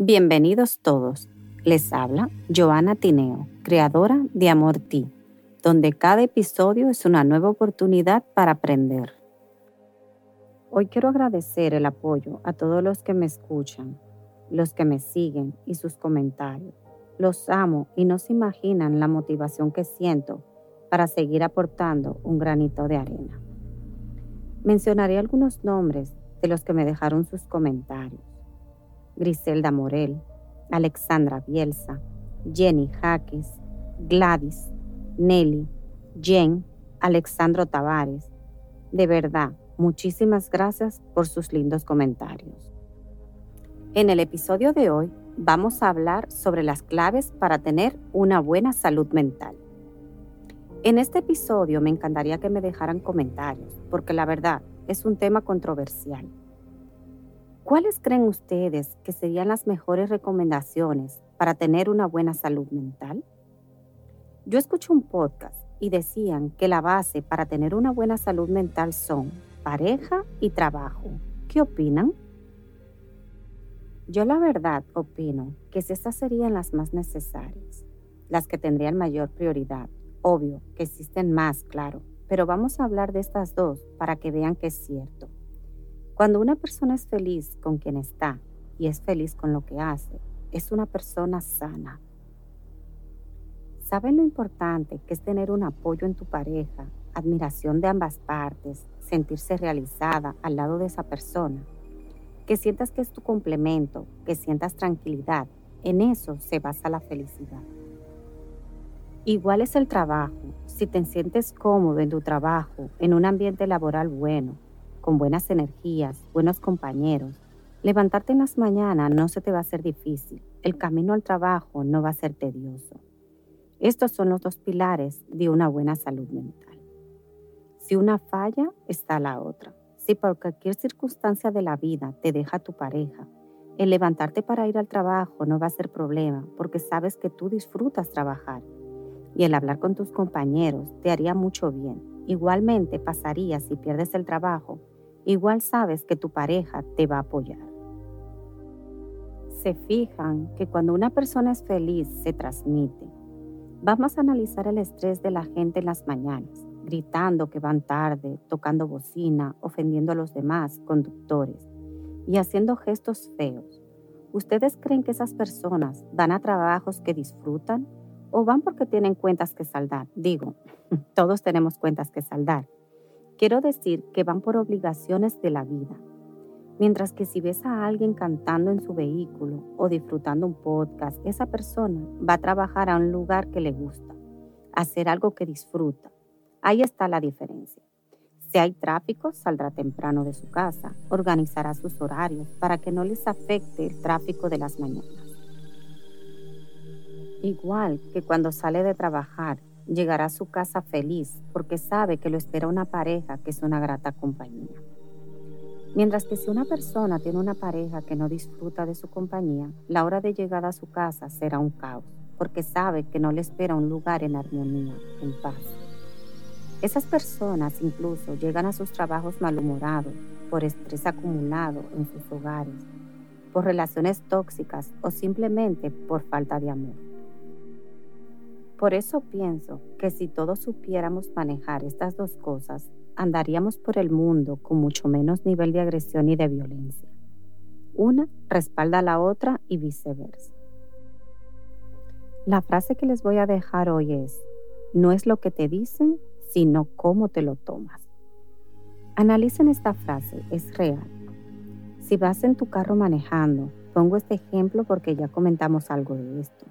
Bienvenidos todos. Les habla Joana Tineo, creadora de Amor Ti, donde cada episodio es una nueva oportunidad para aprender. Hoy quiero agradecer el apoyo a todos los que me escuchan, los que me siguen y sus comentarios. Los amo y no se imaginan la motivación que siento para seguir aportando un granito de arena. Mencionaré algunos nombres de los que me dejaron sus comentarios. Griselda Morel, Alexandra Bielsa, Jenny Jaques, Gladys, Nelly, Jen, Alexandro Tavares. De verdad, muchísimas gracias por sus lindos comentarios. En el episodio de hoy vamos a hablar sobre las claves para tener una buena salud mental. En este episodio me encantaría que me dejaran comentarios, porque la verdad es un tema controversial ¿Cuáles creen ustedes que serían las mejores recomendaciones para tener una buena salud mental? Yo escuché un podcast y decían que la base para tener una buena salud mental son pareja y trabajo. ¿Qué opinan? Yo la verdad opino que estas serían las más necesarias, las que tendrían mayor prioridad. Obvio que existen más, claro, pero vamos a hablar de estas dos para que vean que es cierto. Cuando una persona es feliz con quien está y es feliz con lo que hace, es una persona sana. ¿Saben lo importante que es tener un apoyo en tu pareja, admiración de ambas partes, sentirse realizada al lado de esa persona? Que sientas que es tu complemento, que sientas tranquilidad. En eso se basa la felicidad. Igual es el trabajo. Si te sientes cómodo en tu trabajo, en un ambiente laboral bueno, con buenas energías, buenos compañeros. Levantarte en las mañanas no se te va a hacer difícil. El camino al trabajo no va a ser tedioso. Estos son los dos pilares de una buena salud mental. Si una falla, está la otra. Si por cualquier circunstancia de la vida te deja tu pareja, el levantarte para ir al trabajo no va a ser problema porque sabes que tú disfrutas trabajar y el hablar con tus compañeros te haría mucho bien. Igualmente pasaría si pierdes el trabajo igual sabes que tu pareja te va a apoyar. Se fijan que cuando una persona es feliz se transmite. Vamos a analizar el estrés de la gente en las mañanas, gritando que van tarde, tocando bocina, ofendiendo a los demás conductores y haciendo gestos feos. ¿Ustedes creen que esas personas van a trabajos que disfrutan o van porque tienen cuentas que saldar? Digo, todos tenemos cuentas que saldar Quiero decir que van por obligaciones de la vida. Mientras que si ves a alguien cantando en su vehículo o disfrutando un podcast, esa persona va a trabajar a un lugar que le gusta, hacer algo que disfruta. Ahí está la diferencia. Si hay tráfico, saldrá temprano de su casa, organizará sus horarios para que no les afecte el tráfico de las mañanas. Igual que cuando sale de trabajar llegará a su casa feliz porque sabe que lo espera una pareja que es una grata compañía. Mientras que si una persona tiene una pareja que no disfruta de su compañía, la hora de llegada a su casa será un caos, porque sabe que no le espera un lugar en armonía, en paz. Esas personas incluso llegan a sus trabajos malhumorados por estrés acumulado en sus hogares, por relaciones tóxicas o simplemente por falta de amor. Por eso pienso que si todos supiéramos manejar estas dos cosas, andaríamos por el mundo con mucho menos nivel de agresión y de violencia. Una respalda a la otra y viceversa. La frase que les voy a dejar hoy es, no es lo que te dicen, sino cómo te lo tomas. Analicen esta frase, es real. Si vas en tu carro manejando, pongo este ejemplo porque ya comentamos algo de esto.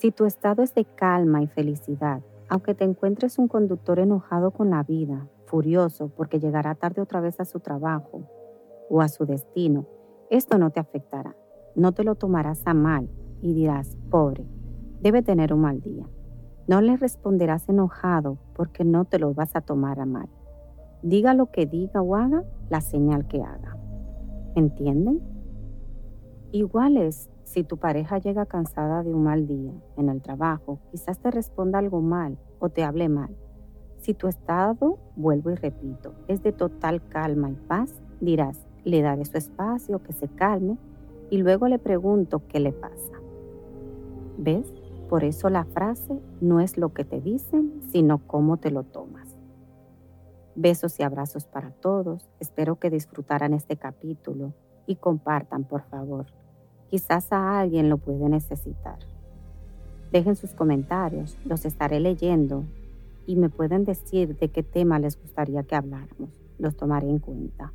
Si tu estado es de calma y felicidad, aunque te encuentres un conductor enojado con la vida, furioso porque llegará tarde otra vez a su trabajo o a su destino, esto no te afectará. No te lo tomarás a mal y dirás, pobre, debe tener un mal día. No le responderás enojado porque no te lo vas a tomar a mal. Diga lo que diga o haga, la señal que haga. ¿Entienden? Igual es si tu pareja llega cansada de un mal día en el trabajo, quizás te responda algo mal o te hable mal. Si tu estado, vuelvo y repito, es de total calma y paz, dirás, le daré su espacio, que se calme, y luego le pregunto qué le pasa. ¿Ves? Por eso la frase no es lo que te dicen, sino cómo te lo tomas. Besos y abrazos para todos. Espero que disfrutaran este capítulo y compartan, por favor. Quizás a alguien lo puede necesitar. Dejen sus comentarios, los estaré leyendo y me pueden decir de qué tema les gustaría que habláramos. Los tomaré en cuenta.